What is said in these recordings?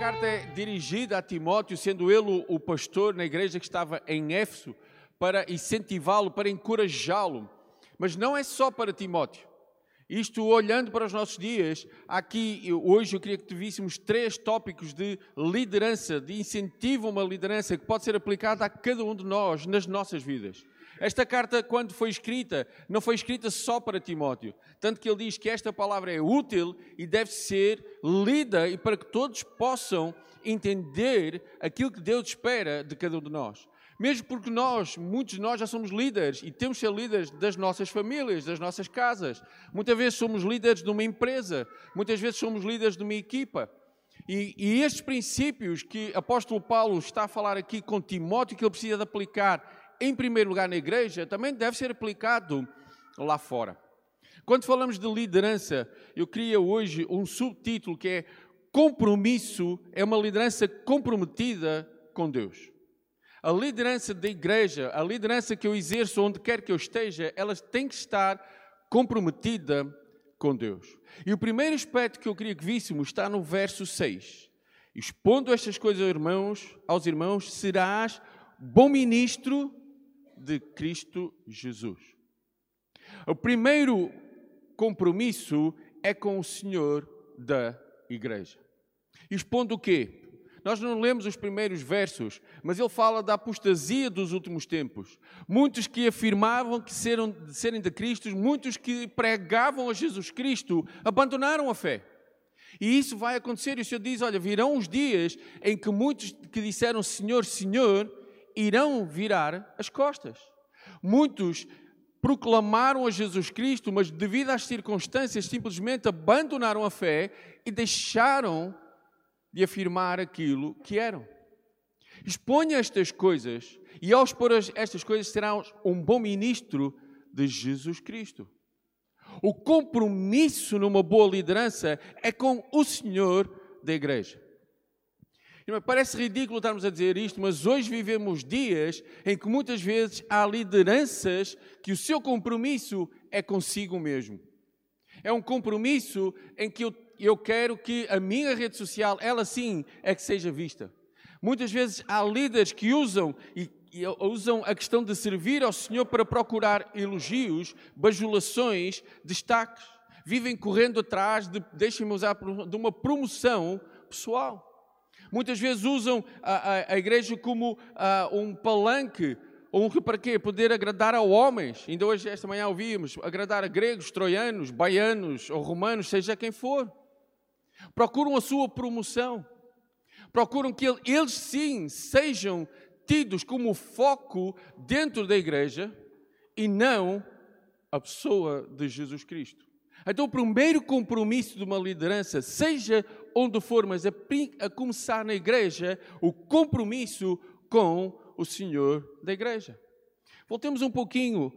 carta é dirigida a Timóteo, sendo ele o pastor na igreja que estava em Éfeso, para incentivá-lo, para encorajá-lo. Mas não é só para Timóteo. Isto, olhando para os nossos dias, aqui hoje eu queria que víssemos três tópicos de liderança, de incentivo a uma liderança que pode ser aplicada a cada um de nós nas nossas vidas. Esta carta, quando foi escrita, não foi escrita só para Timóteo. Tanto que ele diz que esta palavra é útil e deve ser lida e para que todos possam entender aquilo que Deus espera de cada um de nós. Mesmo porque nós, muitos de nós já somos líderes e temos de ser líderes das nossas famílias, das nossas casas. Muitas vezes somos líderes de uma empresa, muitas vezes somos líderes de uma equipa. E, e estes princípios que apóstolo Paulo está a falar aqui com Timóteo, que ele precisa de aplicar em primeiro lugar na igreja, também deve ser aplicado lá fora. Quando falamos de liderança, eu queria hoje um subtítulo que é Compromisso é uma liderança comprometida com Deus. A liderança da igreja, a liderança que eu exerço onde quer que eu esteja, elas têm que estar comprometida com Deus. E o primeiro aspecto que eu queria que víssemos está no verso 6. Expondo estas coisas, irmãos, aos irmãos, serás bom ministro de Cristo Jesus. O primeiro compromisso é com o Senhor da igreja. Expondo o quê? Nós não lemos os primeiros versos, mas ele fala da apostasia dos últimos tempos. Muitos que afirmavam que serem, serem de Cristo, muitos que pregavam a Jesus Cristo, abandonaram a fé. E isso vai acontecer. E o Senhor diz: Olha, virão os dias em que muitos que disseram Senhor, Senhor, irão virar as costas. Muitos proclamaram a Jesus Cristo, mas devido às circunstâncias simplesmente abandonaram a fé e deixaram de afirmar aquilo que eram. Exponha estas coisas e ao expor estas coisas será um bom ministro de Jesus Cristo. O compromisso numa boa liderança é com o Senhor da igreja. Parece ridículo estarmos a dizer isto, mas hoje vivemos dias em que muitas vezes há lideranças que o seu compromisso é consigo mesmo. É um compromisso em que eu, eu quero que a minha rede social, ela sim, é que seja vista. Muitas vezes há líderes que usam e, e usam a questão de servir ao Senhor para procurar elogios, bajulações, destaques. Vivem correndo atrás de, deixem-me usar, de uma promoção pessoal. Muitas vezes usam a, a, a igreja como a, um palanque, um, para quê? Poder agradar a homens. Ainda hoje, esta manhã, ouvimos agradar a gregos, troianos, baianos ou romanos, seja quem for. Procuram a sua promoção. Procuram que eles sim sejam tidos como foco dentro da igreja e não a pessoa de Jesus Cristo. Então, o primeiro compromisso de uma liderança, seja onde for, mas a, a começar na igreja, o compromisso com o Senhor da igreja. Voltemos um pouquinho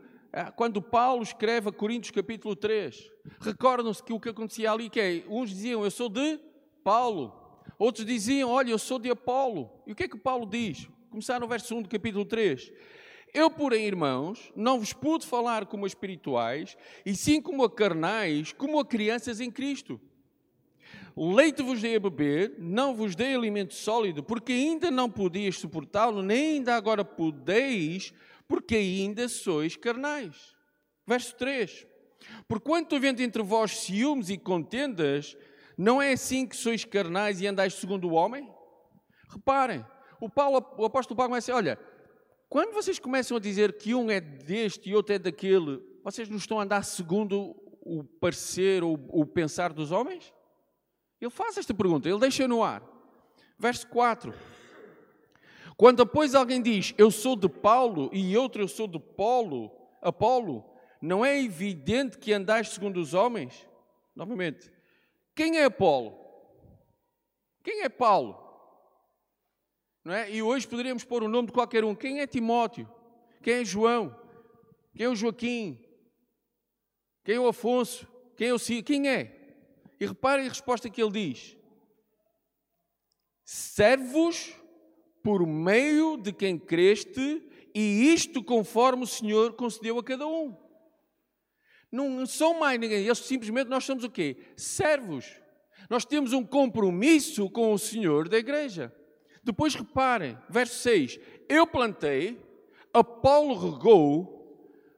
quando Paulo escreve a Coríntios capítulo 3. Recordam-se que o que acontecia ali, que é, uns diziam, eu sou de Paulo. Outros diziam, olha, eu sou de Apolo. E o que é que Paulo diz? Começar no verso 1 do capítulo 3. Eu, porém, irmãos, não vos pude falar como a espirituais, e sim como a carnais, como a crianças em Cristo. Leite vos dei a beber, não vos dei alimento sólido, porque ainda não podias suportá-lo, nem ainda agora podeis, porque ainda sois carnais. Verso 3. Porquanto havendo entre vós ciúmes e contendas, não é assim que sois carnais e andais segundo o homem? Reparem, o, Paulo, o apóstolo Paulo começa a dizer, olha, quando vocês começam a dizer que um é deste e outro é daquele, vocês não estão a andar segundo o parecer ou o pensar dos homens? Ele faz esta pergunta, ele deixa no ar. Verso 4. Quando depois alguém diz, eu sou de Paulo, e outro, eu sou de Paulo, Apolo, não é evidente que andais segundo os homens? Novamente, quem é Apolo? Quem é Paulo? Não é? E hoje poderíamos pôr o nome de qualquer um. Quem é Timóteo? Quem é João? Quem é o Joaquim? Quem é o Afonso? Quem é o? Quem é? E reparem a resposta que ele diz: Serve-vos por meio de quem creste, e isto conforme o Senhor concedeu a cada um. Não são mais ninguém, eles simplesmente nós somos o quê? Servos. Nós temos um compromisso com o Senhor da igreja. Depois reparem, verso 6: Eu plantei, Apolo regou,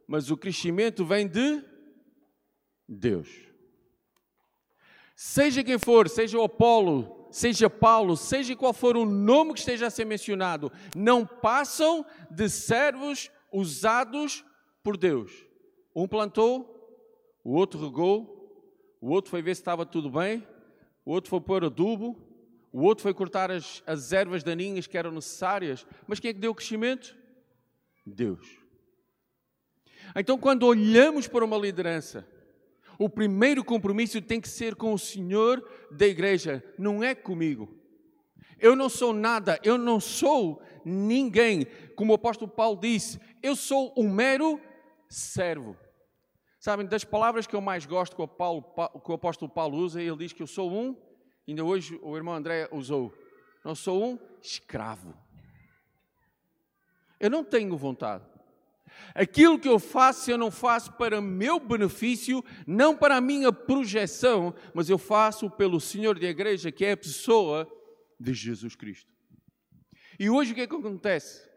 mas o crescimento vem de Deus. Seja quem for, seja o Apolo, seja Paulo, seja qual for o nome que esteja a ser mencionado, não passam de servos usados por Deus. Um plantou, o outro regou, o outro foi ver se estava tudo bem, o outro foi pôr adubo, o outro foi cortar as, as ervas daninhas que eram necessárias. Mas quem é que deu o crescimento? Deus. Então, quando olhamos para uma liderança, o primeiro compromisso tem que ser com o Senhor da igreja, não é comigo. Eu não sou nada, eu não sou ninguém. Como o apóstolo Paulo disse, eu sou um mero servo. Sabem, das palavras que eu mais gosto que o, Paulo, que o apóstolo Paulo usa, ele diz que eu sou um, ainda hoje o irmão André usou, não sou um escravo. Eu não tenho vontade. Aquilo que eu faço, eu não faço para meu benefício, não para a minha projeção, mas eu faço pelo Senhor da igreja, que é a pessoa de Jesus Cristo. E hoje o que é que acontece?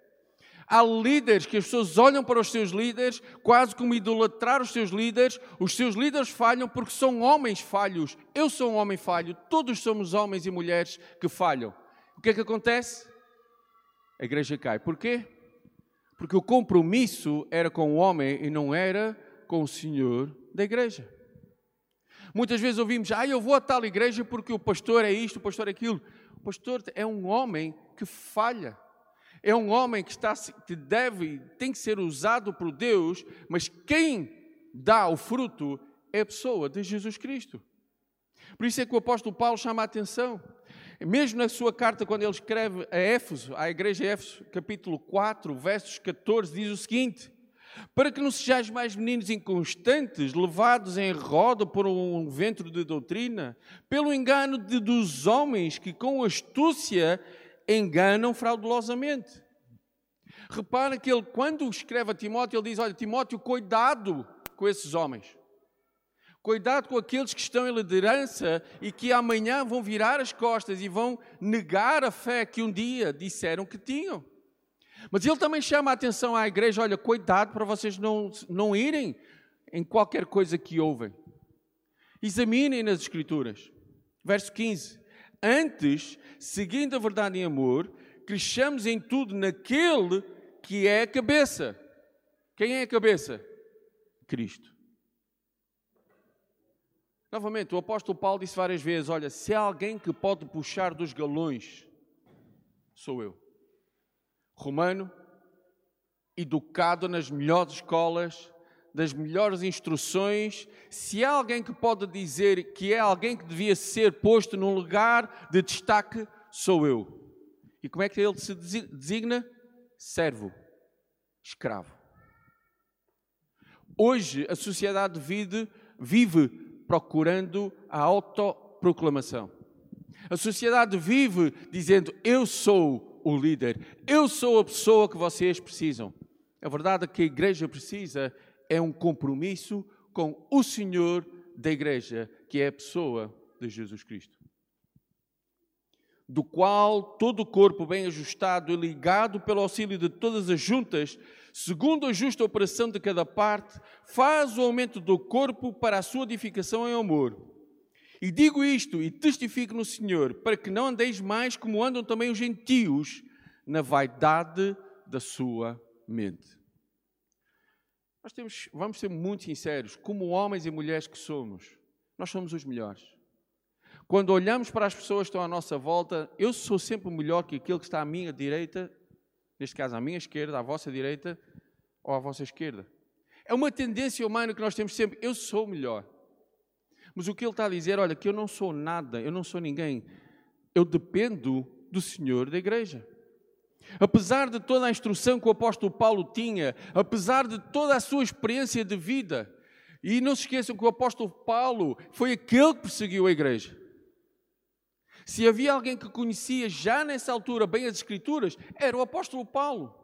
Há líderes que as pessoas olham para os seus líderes quase como idolatrar os seus líderes. Os seus líderes falham porque são homens falhos. Eu sou um homem falho. Todos somos homens e mulheres que falham. O que é que acontece? A igreja cai. Porquê? Porque o compromisso era com o homem e não era com o Senhor da igreja. Muitas vezes ouvimos, ah, eu vou a tal igreja porque o pastor é isto, o pastor é aquilo. O pastor é um homem que falha. É um homem que, está, que deve, tem que ser usado por Deus, mas quem dá o fruto é a pessoa de Jesus Cristo. Por isso é que o apóstolo Paulo chama a atenção. Mesmo na sua carta, quando ele escreve a Éfeso, à igreja de Éfeso, capítulo 4, versos 14, diz o seguinte: Para que não sejais mais meninos inconstantes, levados em roda por um vento de doutrina, pelo engano de, dos homens que com astúcia enganam fraudulosamente. Repara que ele, quando escreve a Timóteo, ele diz: Olha, Timóteo, cuidado com esses homens. Cuidado com aqueles que estão em liderança e que amanhã vão virar as costas e vão negar a fé que um dia disseram que tinham. Mas ele também chama a atenção à igreja: olha, cuidado para vocês não, não irem em qualquer coisa que ouvem. Examinem nas Escrituras. Verso 15: Antes, seguindo a verdade em amor, cresçamos em tudo naquele que é a cabeça. Quem é a cabeça? Cristo. Novamente, o apóstolo Paulo disse várias vezes: Olha, se há alguém que pode puxar dos galões, sou eu. Romano, educado nas melhores escolas, das melhores instruções, se há alguém que pode dizer que é alguém que devia ser posto num lugar de destaque, sou eu. E como é que ele se designa? Servo, escravo. Hoje a sociedade vive, vive procurando a autoproclamação. A sociedade vive dizendo: Eu sou o líder, eu sou a pessoa que vocês precisam. A verdade é que a igreja precisa é um compromisso com o Senhor da igreja, que é a pessoa de Jesus Cristo. Do qual todo o corpo bem ajustado e ligado pelo auxílio de todas as juntas, segundo a justa operação de cada parte, faz o aumento do corpo para a sua edificação em amor. E digo isto e testifico no Senhor, para que não andeis mais como andam também os gentios, na vaidade da sua mente. Nós temos, vamos ser muito sinceros, como homens e mulheres que somos, nós somos os melhores. Quando olhamos para as pessoas que estão à nossa volta, eu sou sempre melhor que aquele que está à minha direita, neste caso à minha esquerda, à vossa direita ou à vossa esquerda. É uma tendência humana que nós temos sempre, eu sou melhor. Mas o que ele está a dizer, olha, que eu não sou nada, eu não sou ninguém, eu dependo do Senhor da igreja. Apesar de toda a instrução que o apóstolo Paulo tinha, apesar de toda a sua experiência de vida, e não se esqueçam que o apóstolo Paulo foi aquele que perseguiu a igreja. Se havia alguém que conhecia já nessa altura bem as Escrituras, era o apóstolo Paulo.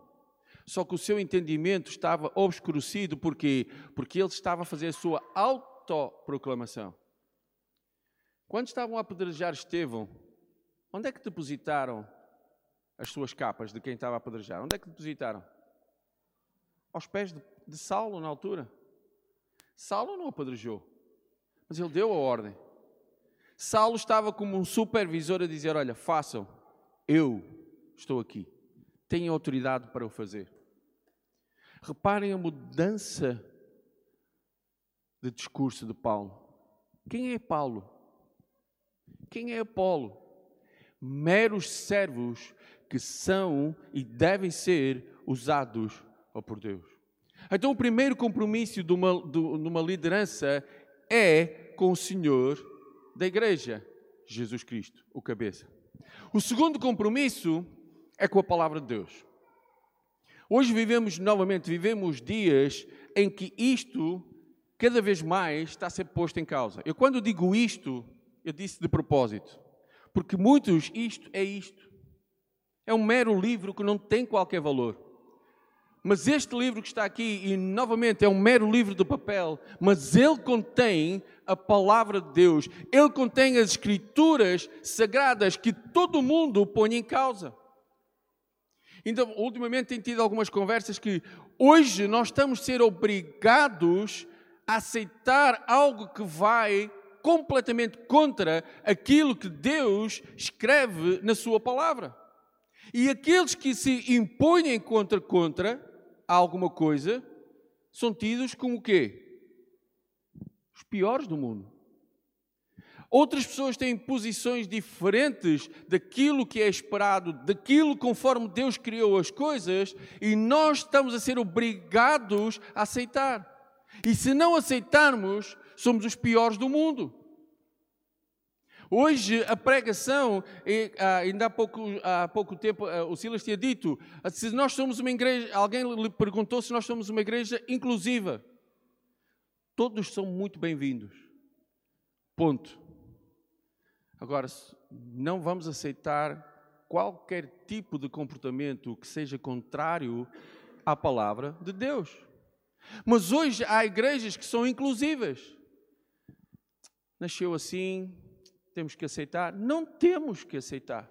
Só que o seu entendimento estava obscurecido, porque Porque ele estava a fazer a sua autoproclamação. Quando estavam a apedrejar Estevão, onde é que depositaram as suas capas de quem estava a apedrejar? Onde é que depositaram? Aos pés de, de Saulo, na altura. Saulo não apedrejou, mas ele deu a ordem. Saulo estava como um supervisor a dizer: Olha, façam, eu estou aqui, tenho autoridade para o fazer. Reparem a mudança de discurso de Paulo. Quem é Paulo? Quem é Apolo? Meros servos que são e devem ser usados por Deus. Então, o primeiro compromisso de uma, de uma liderança é com o Senhor da igreja, Jesus Cristo, o cabeça. O segundo compromisso é com a palavra de Deus. Hoje vivemos novamente, vivemos dias em que isto cada vez mais está a ser posto em causa. Eu quando digo isto, eu disse de propósito, porque muitos isto é isto. É um mero livro que não tem qualquer valor. Mas este livro que está aqui, e novamente é um mero livro de papel, mas ele contém a palavra de Deus, ele contém as escrituras sagradas que todo mundo põe em causa. Então, ultimamente tem tido algumas conversas que hoje nós estamos a ser obrigados a aceitar algo que vai completamente contra aquilo que Deus escreve na sua palavra. E aqueles que se impõem contra contra alguma coisa são tidos como o quê? Os piores do mundo. Outras pessoas têm posições diferentes daquilo que é esperado, daquilo conforme Deus criou as coisas, e nós estamos a ser obrigados a aceitar. E se não aceitarmos, somos os piores do mundo. Hoje a pregação, ah, ainda há pouco, há pouco tempo ah, o Silas tinha dito, ah, se nós somos uma igreja, alguém lhe perguntou se nós somos uma igreja inclusiva. Todos são muito bem-vindos. Ponto. Agora, não vamos aceitar qualquer tipo de comportamento que seja contrário à palavra de Deus. Mas hoje há igrejas que são inclusivas. Nasceu assim, temos que aceitar? Não temos que aceitar.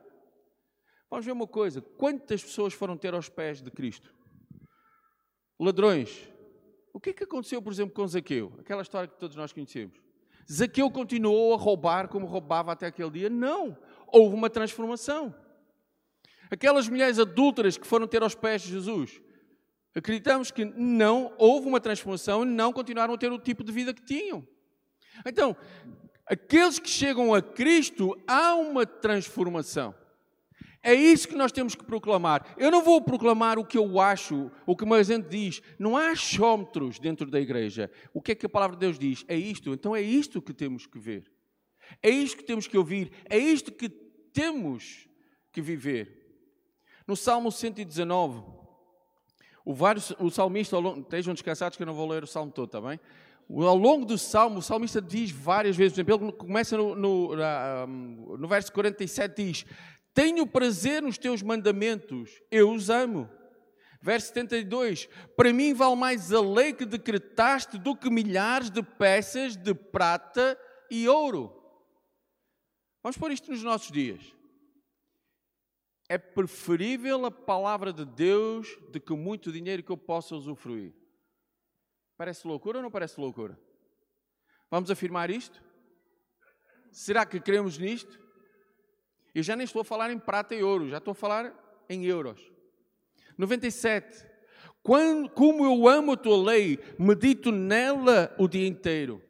Vamos ver uma coisa: quantas pessoas foram ter aos pés de Cristo? Ladrões. O que é que aconteceu, por exemplo, com Zaqueu? Aquela história que todos nós conhecemos. Zaqueu continuou a roubar como roubava até aquele dia? Não. Houve uma transformação. Aquelas mulheres adúlteras que foram ter aos pés de Jesus, acreditamos que não houve uma transformação e não continuaram a ter o tipo de vida que tinham. Então, aqueles que chegam a Cristo, há uma transformação. É isso que nós temos que proclamar. Eu não vou proclamar o que eu acho, o que mais gente diz. Não há achómetros dentro da igreja. O que é que a palavra de Deus diz? É isto. Então é isto que temos que ver. É isto que temos que ouvir. É isto que temos que viver. No Salmo 119, o, vários, o salmista, estejam descansados que eu não vou ler o salmo todo, está bem? Ao longo do salmo, o salmista diz várias vezes, por exemplo, ele começa no, no, no verso 47, diz: Tenho prazer nos teus mandamentos, eu os amo. Verso 72: Para mim vale mais a lei que decretaste do que milhares de peças de prata e ouro. Vamos pôr isto nos nossos dias. É preferível a palavra de Deus do que muito dinheiro que eu possa usufruir. Parece loucura ou não parece loucura? Vamos afirmar isto? Será que cremos nisto? Eu já nem estou a falar em prata e ouro, já estou a falar em euros. 97. Quando, como eu amo a tua lei, medito nela o dia inteiro.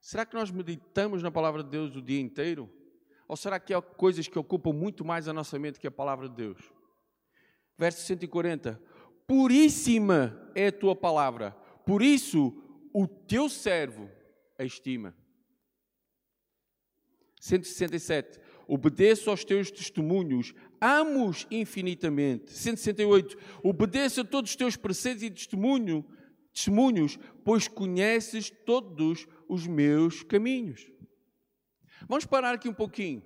Será que nós meditamos na palavra de Deus o dia inteiro? Ou será que há coisas que ocupam muito mais a nossa mente que a palavra de Deus? Verso 140 puríssima é a tua palavra, por isso o teu servo a estima. 167. Obedeço aos teus testemunhos, amos infinitamente. 168. Obedeço a todos os teus preceitos e testemunho, testemunhos, pois conheces todos os meus caminhos. Vamos parar aqui um pouquinho.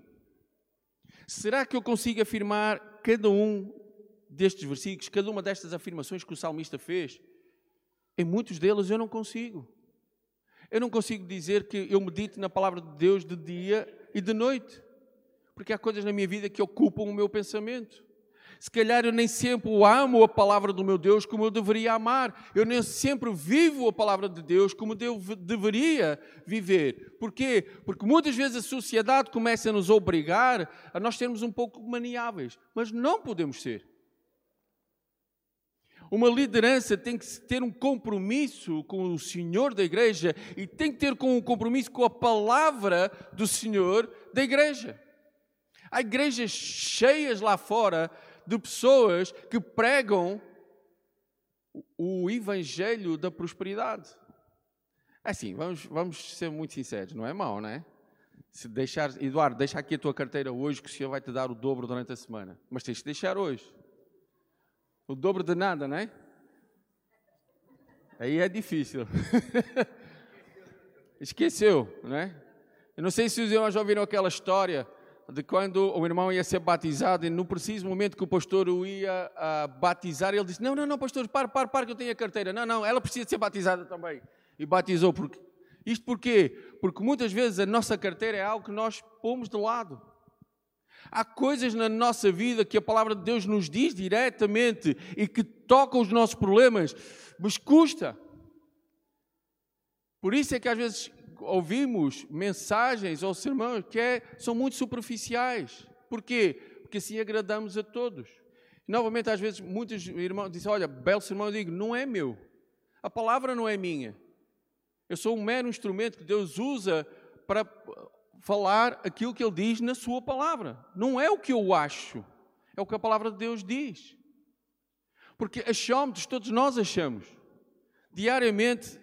Será que eu consigo afirmar cada um destes versículos, cada uma destas afirmações que o salmista fez, em muitos deles eu não consigo. Eu não consigo dizer que eu medito na palavra de Deus de dia e de noite, porque há coisas na minha vida que ocupam o meu pensamento. Se calhar eu nem sempre amo a palavra do meu Deus como eu deveria amar. Eu nem sempre vivo a palavra de Deus como eu deveria viver. Porquê? Porque muitas vezes a sociedade começa a nos obrigar a nós sermos um pouco maniáveis, mas não podemos ser. Uma liderança tem que ter um compromisso com o Senhor da igreja e tem que ter um compromisso com a palavra do Senhor da igreja. Há igrejas cheias lá fora de pessoas que pregam o evangelho da prosperidade. É assim, vamos, vamos ser muito sinceros, não é mau, não é? Se deixar, Eduardo, deixa aqui a tua carteira hoje que o Senhor vai te dar o dobro durante a semana. Mas tens de deixar hoje. O dobro de nada, não é? Aí é difícil. Esqueceu, não é? Eu não sei se os irmãos já ouviram aquela história de quando o irmão ia ser batizado e no preciso momento que o pastor o ia uh, batizar, ele disse, não, não, não, pastor, para, para, para que eu tenho a carteira. Não, não, ela precisa ser batizada também. E batizou. Porque... Isto porquê? Porque muitas vezes a nossa carteira é algo que nós pomos de lado. Há coisas na nossa vida que a palavra de Deus nos diz diretamente e que tocam os nossos problemas, mas custa. Por isso é que às vezes ouvimos mensagens ou sermões que é, são muito superficiais. Porquê? Porque assim agradamos a todos. Novamente, às vezes, muitos irmãos dizem: Olha, belo sermão, eu digo, não é meu. A palavra não é minha. Eu sou um mero instrumento que Deus usa para falar aquilo que Ele diz na Sua palavra. Não é o que eu acho, é o que a palavra de Deus diz. Porque achamos, todos nós achamos. Diariamente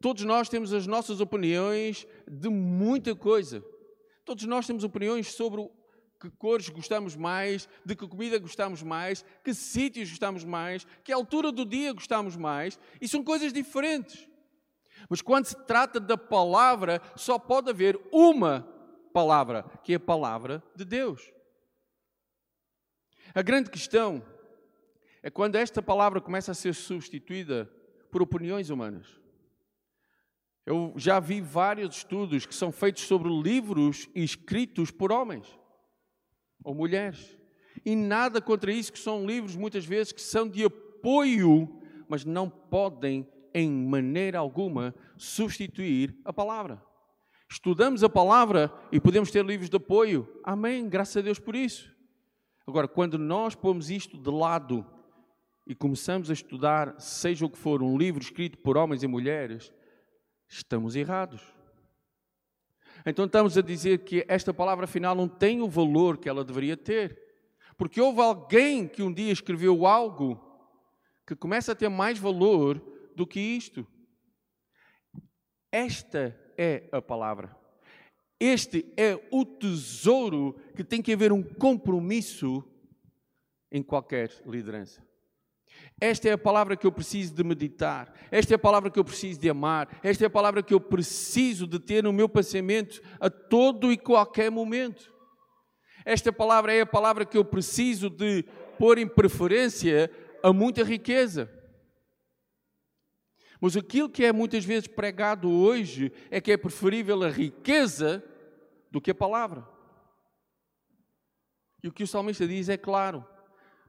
Todos nós temos as nossas opiniões de muita coisa. Todos nós temos opiniões sobre que cores gostamos mais, de que comida gostamos mais, que sítios gostamos mais, que altura do dia gostamos mais, e são coisas diferentes. Mas quando se trata da palavra, só pode haver uma palavra, que é a palavra de Deus. A grande questão é quando esta palavra começa a ser substituída por opiniões humanas. Eu já vi vários estudos que são feitos sobre livros escritos por homens ou mulheres. E nada contra isso, que são livros muitas vezes que são de apoio, mas não podem, em maneira alguma, substituir a palavra. Estudamos a palavra e podemos ter livros de apoio. Amém, graças a Deus por isso. Agora, quando nós pomos isto de lado e começamos a estudar, seja o que for, um livro escrito por homens e mulheres, estamos errados. Então estamos a dizer que esta palavra final não tem o valor que ela deveria ter. Porque houve alguém que um dia escreveu algo que começa a ter mais valor do que isto. Esta é a palavra. Este é o tesouro que tem que haver um compromisso em qualquer liderança. Esta é a palavra que eu preciso de meditar. Esta é a palavra que eu preciso de amar. Esta é a palavra que eu preciso de ter no meu pensamento a todo e qualquer momento. Esta palavra é a palavra que eu preciso de pôr em preferência a muita riqueza. Mas aquilo que é muitas vezes pregado hoje é que é preferível a riqueza do que a palavra. E o que o salmista diz é claro: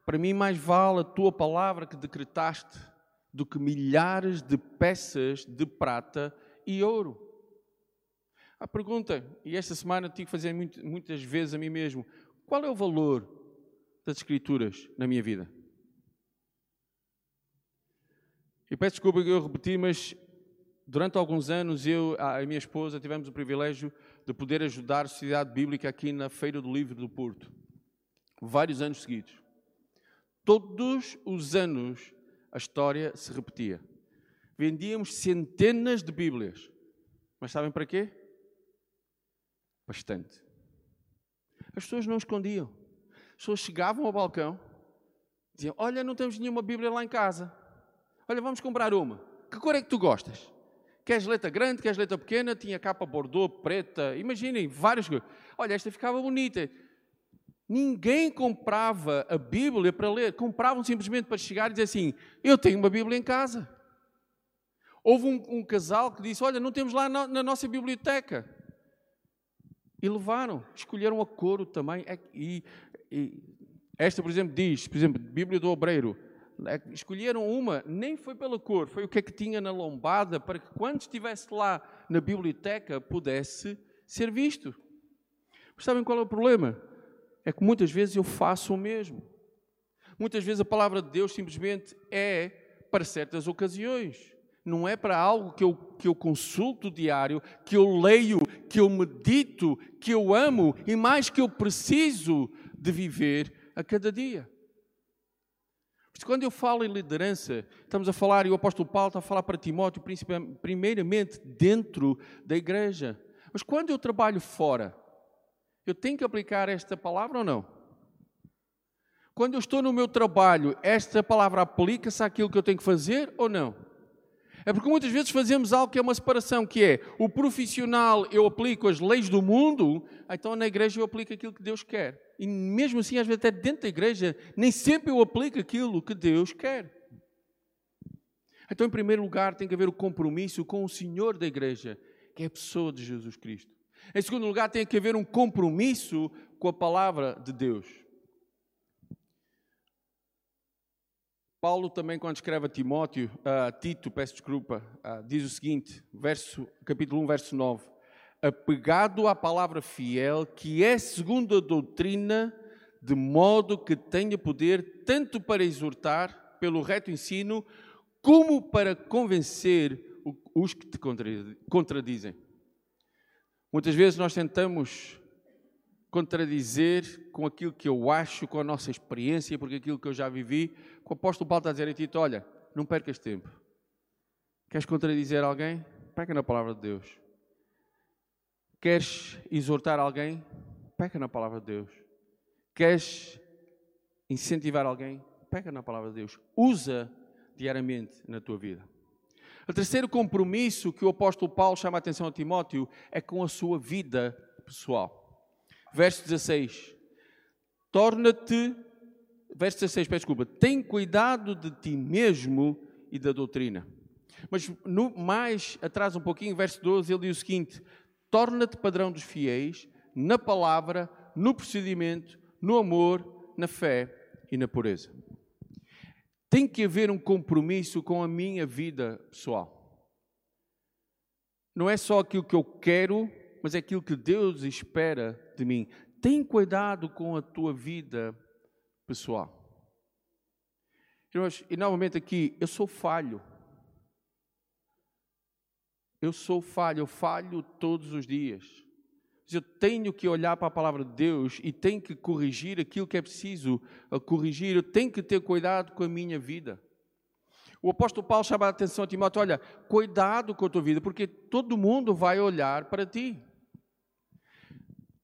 para mim, mais vale a tua palavra que decretaste do que milhares de peças de prata e ouro. A pergunta, e esta semana tive que fazer muitas vezes a mim mesmo: qual é o valor das Escrituras na minha vida? E peço desculpa que eu repeti, mas durante alguns anos eu e a minha esposa tivemos o privilégio de poder ajudar a Sociedade Bíblica aqui na Feira do Livro do Porto, vários anos seguidos. Todos os anos a história se repetia. Vendíamos centenas de Bíblias. Mas sabem para quê? Bastante. As pessoas não escondiam. As pessoas chegavam ao balcão, diziam: Olha, não temos nenhuma Bíblia lá em casa. Olha, vamos comprar uma. Que cor é que tu gostas? Queres letra grande, queres letra pequena? Tinha capa bordô, preta. Imaginem, várias coisas. Olha, esta ficava bonita. Ninguém comprava a Bíblia para ler, compravam simplesmente para chegar e dizer assim: Eu tenho uma Bíblia em casa. Houve um, um casal que disse: Olha, não temos lá na, na nossa biblioteca. E levaram, escolheram a coro também. É e, e, esta, por exemplo, diz, por exemplo, Bíblia do Obreiro, escolheram uma, nem foi pela cor, foi o que é que tinha na lombada, para que quando estivesse lá na biblioteca pudesse ser visto. Mas sabem qual é o problema? É que muitas vezes eu faço o mesmo. Muitas vezes a palavra de Deus simplesmente é para certas ocasiões. Não é para algo que eu, que eu consulto diário, que eu leio, que eu medito, que eu amo e mais que eu preciso de viver a cada dia. Quando eu falo em liderança, estamos a falar, e o apóstolo Paulo está a falar para Timóteo, primeiramente dentro da igreja. Mas quando eu trabalho fora, eu tenho que aplicar esta palavra ou não? Quando eu estou no meu trabalho, esta palavra aplica-se àquilo que eu tenho que fazer ou não? É porque muitas vezes fazemos algo que é uma separação, que é o profissional eu aplico as leis do mundo, então na igreja eu aplico aquilo que Deus quer. E mesmo assim, às vezes até dentro da igreja, nem sempre eu aplico aquilo que Deus quer. Então, em primeiro lugar, tem que haver o compromisso com o Senhor da igreja, que é a pessoa de Jesus Cristo. Em segundo lugar, tem que haver um compromisso com a palavra de Deus. Paulo também, quando escreve a Timóteo, a Tito, peço desculpa, diz o seguinte, verso, capítulo 1, verso 9. Apegado à palavra fiel, que é segundo a doutrina, de modo que tenha poder tanto para exortar pelo reto ensino, como para convencer os que te contradizem. Muitas vezes nós tentamos contradizer com aquilo que eu acho, com a nossa experiência, porque aquilo que eu já vivi. O apóstolo Paulo está a dizer a Tito: olha, não percas tempo. Queres contradizer alguém? Peca na palavra de Deus. Queres exortar alguém? Peca na palavra de Deus. Queres incentivar alguém? Peca na palavra de Deus. Usa diariamente na tua vida. O terceiro compromisso que o apóstolo Paulo chama a atenção a Timóteo é com a sua vida pessoal. Verso 16. Torna-te, verso 16, peço desculpa, tem cuidado de ti mesmo e da doutrina. Mas no, mais atrás um pouquinho, verso 12, ele diz o seguinte: torna-te padrão dos fiéis na palavra, no procedimento, no amor, na fé e na pureza. Tem que haver um compromisso com a minha vida pessoal. Não é só aquilo que eu quero, mas é aquilo que Deus espera de mim. Tem cuidado com a tua vida pessoal. E novamente aqui, eu sou falho. Eu sou falho, eu falho todos os dias. Eu tenho que olhar para a palavra de Deus e tenho que corrigir aquilo que é preciso corrigir. Eu tenho que ter cuidado com a minha vida. O apóstolo Paulo chama a atenção a Timóteo: olha, cuidado com a tua vida, porque todo mundo vai olhar para ti.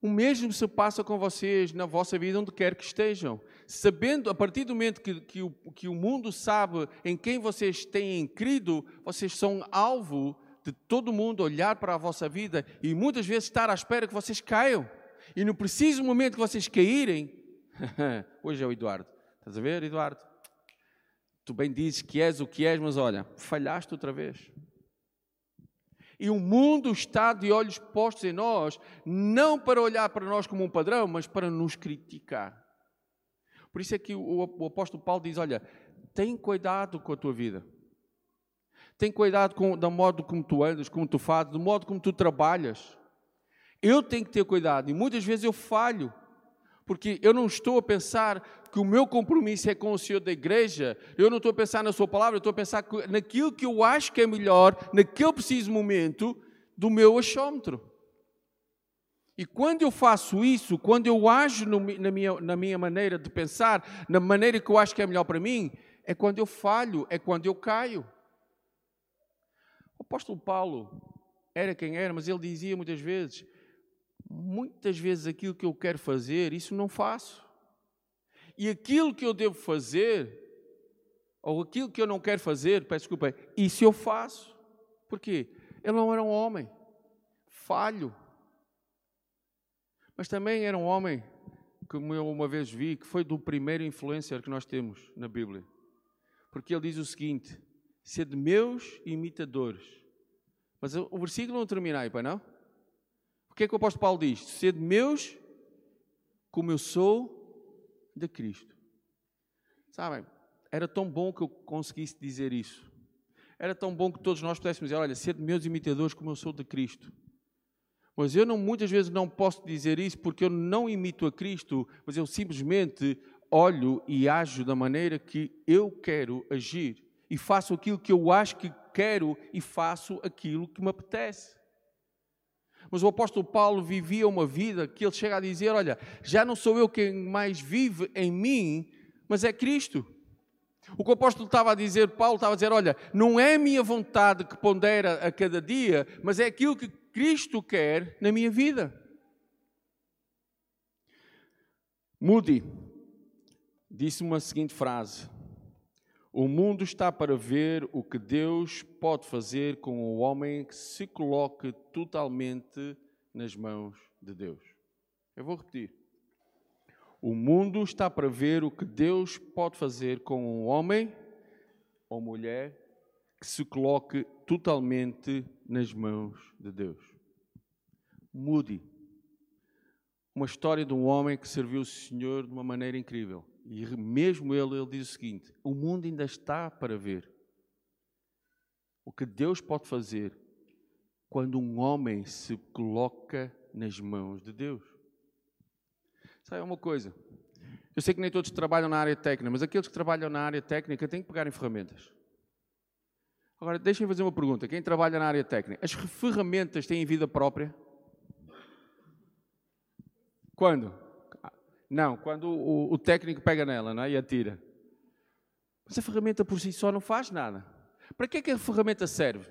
O mesmo se passa com vocês na vossa vida, onde quer que estejam. Sabendo, a partir do momento que, que, o, que o mundo sabe em quem vocês têm crido, vocês são alvo de todo mundo olhar para a vossa vida e muitas vezes estar à espera que vocês caiam. E no preciso momento que vocês caírem, hoje é o Eduardo. Estás a ver, Eduardo? Tu bem dizes que és o que és, mas olha, falhaste outra vez. E o mundo está de olhos postos em nós, não para olhar para nós como um padrão, mas para nos criticar. Por isso é que o, apóstolo Paulo diz: Olha, tem cuidado com a tua vida. Tem cuidado com o modo como tu andas, como tu fazes, do modo como tu trabalhas. Eu tenho que ter cuidado e muitas vezes eu falho, porque eu não estou a pensar que o meu compromisso é com o Senhor da igreja, eu não estou a pensar na Sua palavra, eu estou a pensar naquilo que eu acho que é melhor, naquele preciso momento, do meu achómetro. E quando eu faço isso, quando eu ajo no, na, minha, na minha maneira de pensar, na maneira que eu acho que é melhor para mim, é quando eu falho, é quando eu caio. O apóstolo Paulo era quem era, mas ele dizia muitas vezes: muitas vezes aquilo que eu quero fazer, isso não faço. E aquilo que eu devo fazer, ou aquilo que eu não quero fazer, peço desculpa, isso eu faço. Por quê? Ele não era um homem falho. Mas também era um homem, como eu uma vez vi, que foi do primeiro influencer que nós temos na Bíblia. Porque ele diz o seguinte: Sede meus imitadores. Mas o versículo não termina aí, pai, não? O que é que o apóstolo Paulo diz? Sede meus como eu sou de Cristo. Sabem, era tão bom que eu conseguisse dizer isso. Era tão bom que todos nós pudéssemos dizer: Olha, sede meus imitadores como eu sou de Cristo. Mas eu não, muitas vezes não posso dizer isso porque eu não imito a Cristo, mas eu simplesmente olho e ajo da maneira que eu quero agir. E faço aquilo que eu acho que quero e faço aquilo que me apetece. Mas o apóstolo Paulo vivia uma vida que ele chega a dizer: Olha, já não sou eu quem mais vive em mim, mas é Cristo. O que o apóstolo estava a dizer, Paulo estava a dizer: Olha, não é a minha vontade que pondera a cada dia, mas é aquilo que Cristo quer na minha vida. Moody disse uma seguinte frase: O mundo está para ver o que Deus pode fazer com o homem que se coloque totalmente nas mãos de Deus. Eu vou repetir. O mundo está para ver o que Deus pode fazer com um homem ou mulher que se coloque totalmente nas mãos de Deus. Mude. Uma história de um homem que serviu o Senhor de uma maneira incrível. E mesmo ele, ele diz o seguinte: o mundo ainda está para ver o que Deus pode fazer quando um homem se coloca nas mãos de Deus. Sabe uma coisa? Eu sei que nem todos trabalham na área técnica, mas aqueles que trabalham na área técnica têm que pegar em ferramentas. Agora, deixem-me fazer uma pergunta. Quem trabalha na área técnica, as ferramentas têm vida própria? Quando? Não, quando o, o técnico pega nela não é? e atira. Mas a ferramenta por si só não faz nada. Para que é que a ferramenta serve?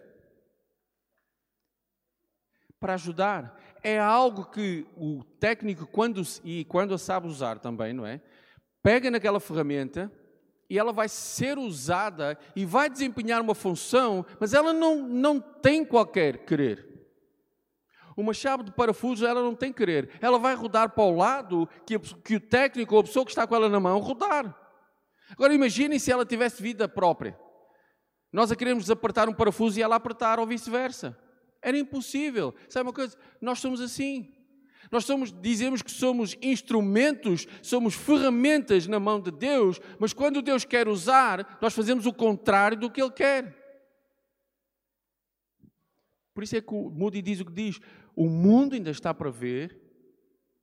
Para ajudar. É algo que o técnico, quando, e quando a sabe usar também, não é? Pega naquela ferramenta e ela vai ser usada e vai desempenhar uma função, mas ela não, não tem qualquer querer. Uma chave de parafuso ela não tem querer. Ela vai rodar para o lado que, que o técnico ou a pessoa que está com ela na mão rodar. Agora imaginem se ela tivesse vida própria. Nós a queremos apertar um parafuso e ela apertar ou vice-versa. Era impossível. Sabe uma coisa? Nós somos assim. Nós somos, dizemos que somos instrumentos, somos ferramentas na mão de Deus, mas quando Deus quer usar, nós fazemos o contrário do que Ele quer. Por isso é que o Moody diz o que diz: o mundo ainda está para ver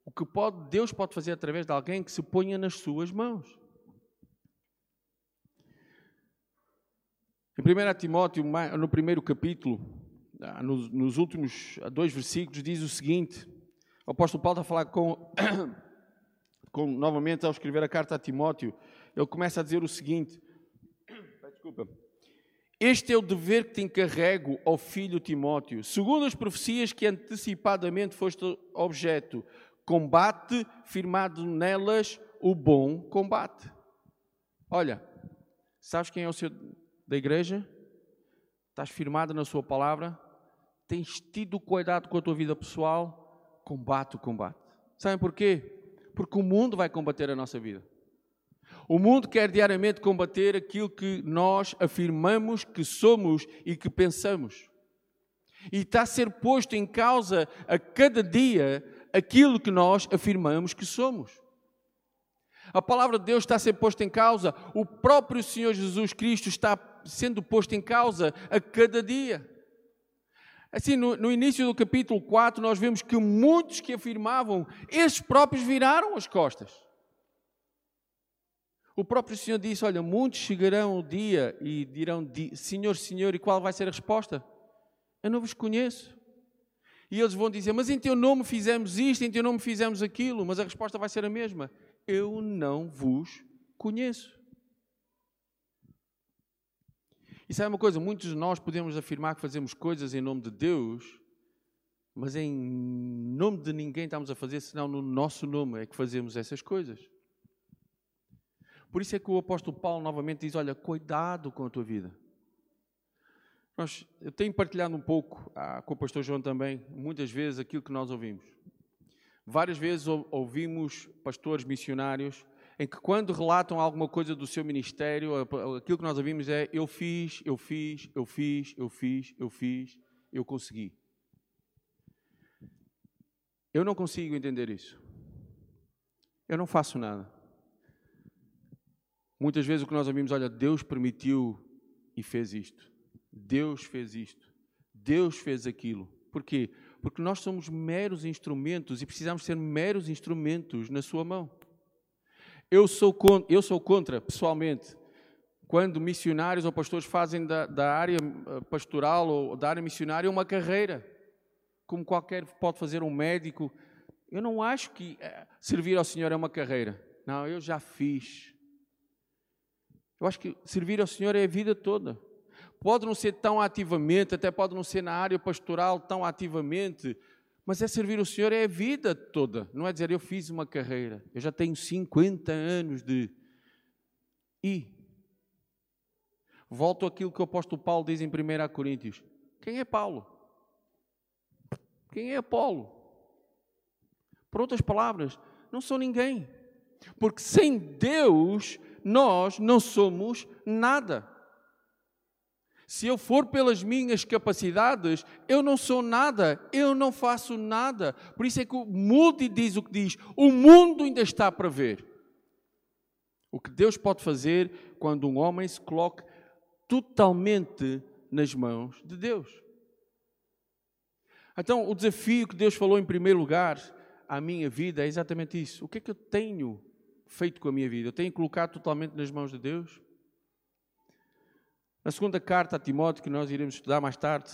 o que pode, Deus pode fazer através de alguém que se ponha nas suas mãos. Em 1 Timóteo, no primeiro capítulo, ah, nos últimos dois versículos, diz o seguinte: o apóstolo Paulo está a falar com, com novamente, ao escrever a carta a Timóteo, ele começa a dizer o seguinte: Desculpa. Este é o dever que te encarrego, ó filho Timóteo, segundo as profecias que antecipadamente foste objeto. Combate, firmado nelas o bom combate. Olha, sabes quem é o Senhor da igreja? Estás firmado na Sua palavra? Tens tido cuidado com a tua vida pessoal? Combate o combate. Sabem porquê? Porque o mundo vai combater a nossa vida. O mundo quer diariamente combater aquilo que nós afirmamos que somos e que pensamos. E está a ser posto em causa a cada dia aquilo que nós afirmamos que somos. A palavra de Deus está a ser posta em causa, o próprio Senhor Jesus Cristo está sendo posto em causa a cada dia. Assim, no, no, início do capítulo 4, nós vemos que muitos que afirmavam, esses próprios viraram as costas. O próprio Senhor disse: Olha, muitos chegarão o dia e dirão: Senhor, Senhor, e qual vai ser a resposta? Eu não vos conheço. E eles vão dizer: Mas em teu nome fizemos isto, em teu nome fizemos aquilo. Mas a resposta vai ser a mesma: Eu não vos conheço. E sabe uma coisa? Muitos de nós podemos afirmar que fazemos coisas em nome de Deus, mas em nome de ninguém estamos a fazer, senão no nosso nome é que fazemos essas coisas. Por isso é que o apóstolo Paulo novamente diz: Olha, cuidado com a tua vida. Nós, eu tenho partilhado um pouco ah, com o pastor João também, muitas vezes, aquilo que nós ouvimos. Várias vezes ouvimos pastores missionários em que quando relatam alguma coisa do seu ministério, aquilo que nós ouvimos é eu fiz, eu fiz, eu fiz, eu fiz, eu fiz, eu consegui. Eu não consigo entender isso. Eu não faço nada. Muitas vezes o que nós ouvimos, olha, Deus permitiu e fez isto. Deus fez isto. Deus fez aquilo. Por quê? Porque nós somos meros instrumentos e precisamos ser meros instrumentos na sua mão. Eu sou, eu sou contra, pessoalmente, quando missionários ou pastores fazem da, da área eh, pastoral ou da área missionária uma carreira, como qualquer pode fazer um médico. Eu não acho que eh, servir ao Senhor é uma carreira. Não, eu já fiz. Eu acho que servir ao Senhor é a vida toda. Pode não ser tão ativamente, até pode não ser na área pastoral tão ativamente, mas é servir o Senhor é a vida toda. Não é dizer eu fiz uma carreira, eu já tenho 50 anos de. E. Volto àquilo que o apóstolo Paulo diz em 1 Coríntios: quem é Paulo? Quem é Apolo? Por outras palavras, não sou ninguém. Porque sem Deus nós não somos nada. Se eu for pelas minhas capacidades, eu não sou nada, eu não faço nada. Por isso é que o mundo diz o que diz: o mundo ainda está para ver. O que Deus pode fazer quando um homem se coloque totalmente nas mãos de Deus. Então, o desafio que Deus falou em primeiro lugar à minha vida é exatamente isso. O que é que eu tenho feito com a minha vida? Eu tenho colocado totalmente nas mãos de Deus? Na segunda carta a Timóteo, que nós iremos estudar mais tarde,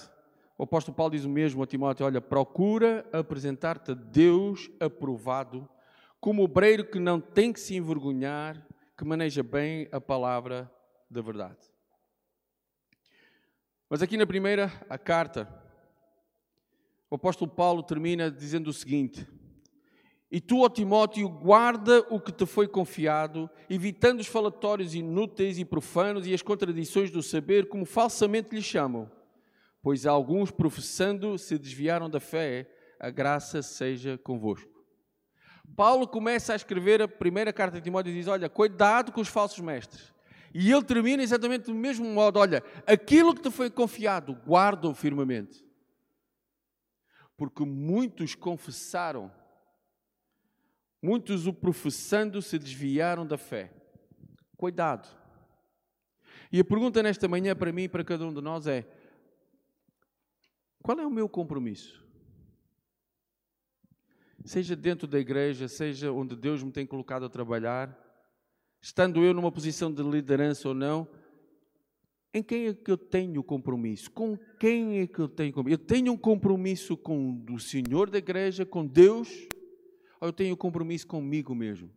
o apóstolo Paulo diz o mesmo a Timóteo: Olha, procura apresentar-te a Deus aprovado, como obreiro que não tem que se envergonhar, que maneja bem a palavra da verdade. Mas aqui na primeira, a carta, o apóstolo Paulo termina dizendo o seguinte: e tu, ó Timóteo, guarda o que te foi confiado, evitando os falatórios inúteis e profanos e as contradições do saber, como falsamente lhe chamam. Pois alguns, professando, se desviaram da fé, a graça seja convosco. Paulo começa a escrever a primeira carta de Timóteo e diz: Olha, cuidado com os falsos mestres. E ele termina exatamente do mesmo modo: Olha, aquilo que te foi confiado, guarda-o firmemente. Porque muitos confessaram Muitos o professando se desviaram da fé. Cuidado. E a pergunta nesta manhã para mim e para cada um de nós é: qual é o meu compromisso? Seja dentro da igreja, seja onde Deus me tem colocado a trabalhar, estando eu numa posição de liderança ou não, em quem é que eu tenho compromisso? Com quem é que eu tenho compromisso? Eu tenho um compromisso com o Senhor da igreja, com Deus, ou eu tenho compromisso comigo mesmo?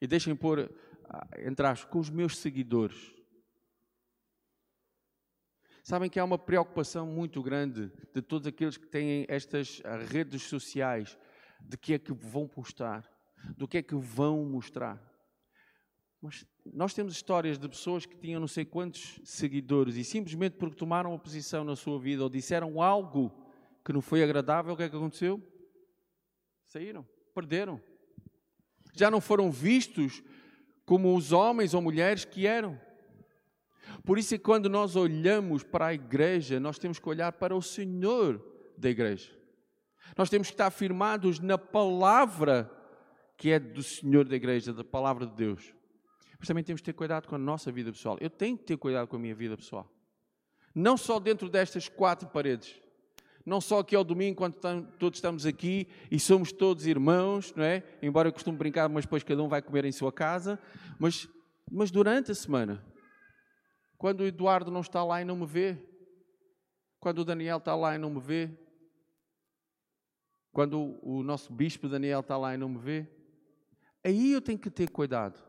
E deixem pôr, ah, entre aspas, com os meus seguidores. Sabem que há uma preocupação muito grande de todos aqueles que têm estas ah, redes sociais de que é que vão postar, do que é que vão mostrar. Mas nós temos histórias de pessoas que tinham não sei quantos seguidores e simplesmente porque tomaram uma posição na sua vida ou disseram algo que não foi agradável, o que é que aconteceu? Saíram perderam. Já não foram vistos como os homens ou mulheres que eram. Por isso é quando nós olhamos para a igreja, nós temos que olhar para o Senhor da igreja. Nós temos que estar firmados na palavra que é do Senhor da igreja, da palavra de Deus. Mas também temos que ter cuidado com a nossa vida pessoal. Eu tenho que ter cuidado com a minha vida pessoal. Não só dentro destas quatro paredes, não só aqui ao domingo, quando todos estamos aqui e somos todos irmãos, não é? Embora eu costume brincar, mas depois cada um vai comer em sua casa, mas, mas durante a semana, quando o Eduardo não está lá e não me vê, quando o Daniel está lá e não me vê, quando o nosso bispo Daniel está lá e não me vê, aí eu tenho que ter cuidado.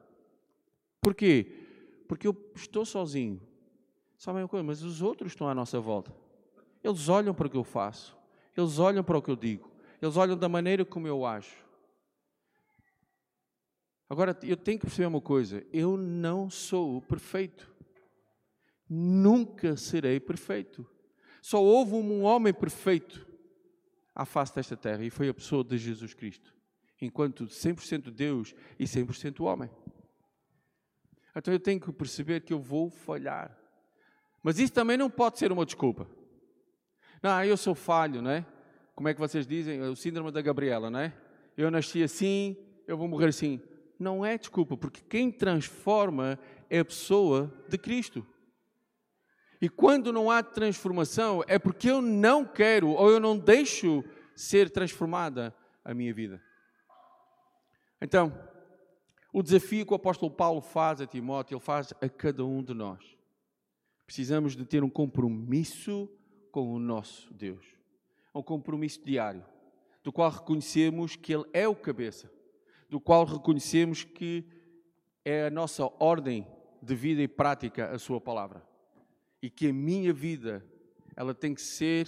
Porquê? Porque eu estou sozinho. Só a mesma coisa, mas os outros estão à nossa volta. Eles olham para o que eu faço, eles olham para o que eu digo, eles olham da maneira como eu acho. Agora, eu tenho que perceber uma coisa: eu não sou perfeito. Nunca serei perfeito. Só houve um homem perfeito à face desta terra e foi a pessoa de Jesus Cristo. enquanto 100% Deus e 100% homem. Então eu tenho que perceber que eu vou falhar. Mas isso também não pode ser uma desculpa. Não, eu sou falho, não é? Como é que vocês dizem? O síndrome da Gabriela, não é? Eu nasci assim, eu vou morrer assim. Não é desculpa, porque quem transforma é a pessoa de Cristo. E quando não há transformação, é porque eu não quero ou eu não deixo ser transformada a minha vida. Então, o desafio que o apóstolo Paulo faz a Timóteo, ele faz a cada um de nós. Precisamos de ter um compromisso com o nosso Deus. Um compromisso diário, do qual reconhecemos que Ele é o cabeça, do qual reconhecemos que é a nossa ordem de vida e prática a Sua palavra. E que a minha vida, ela tem que ser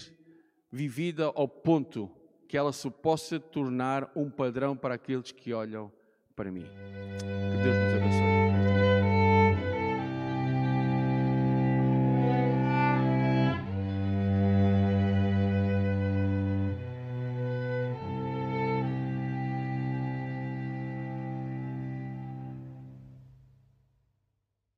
vivida ao ponto que ela se possa tornar um padrão para aqueles que olham para mim. Que Deus nos abençoe.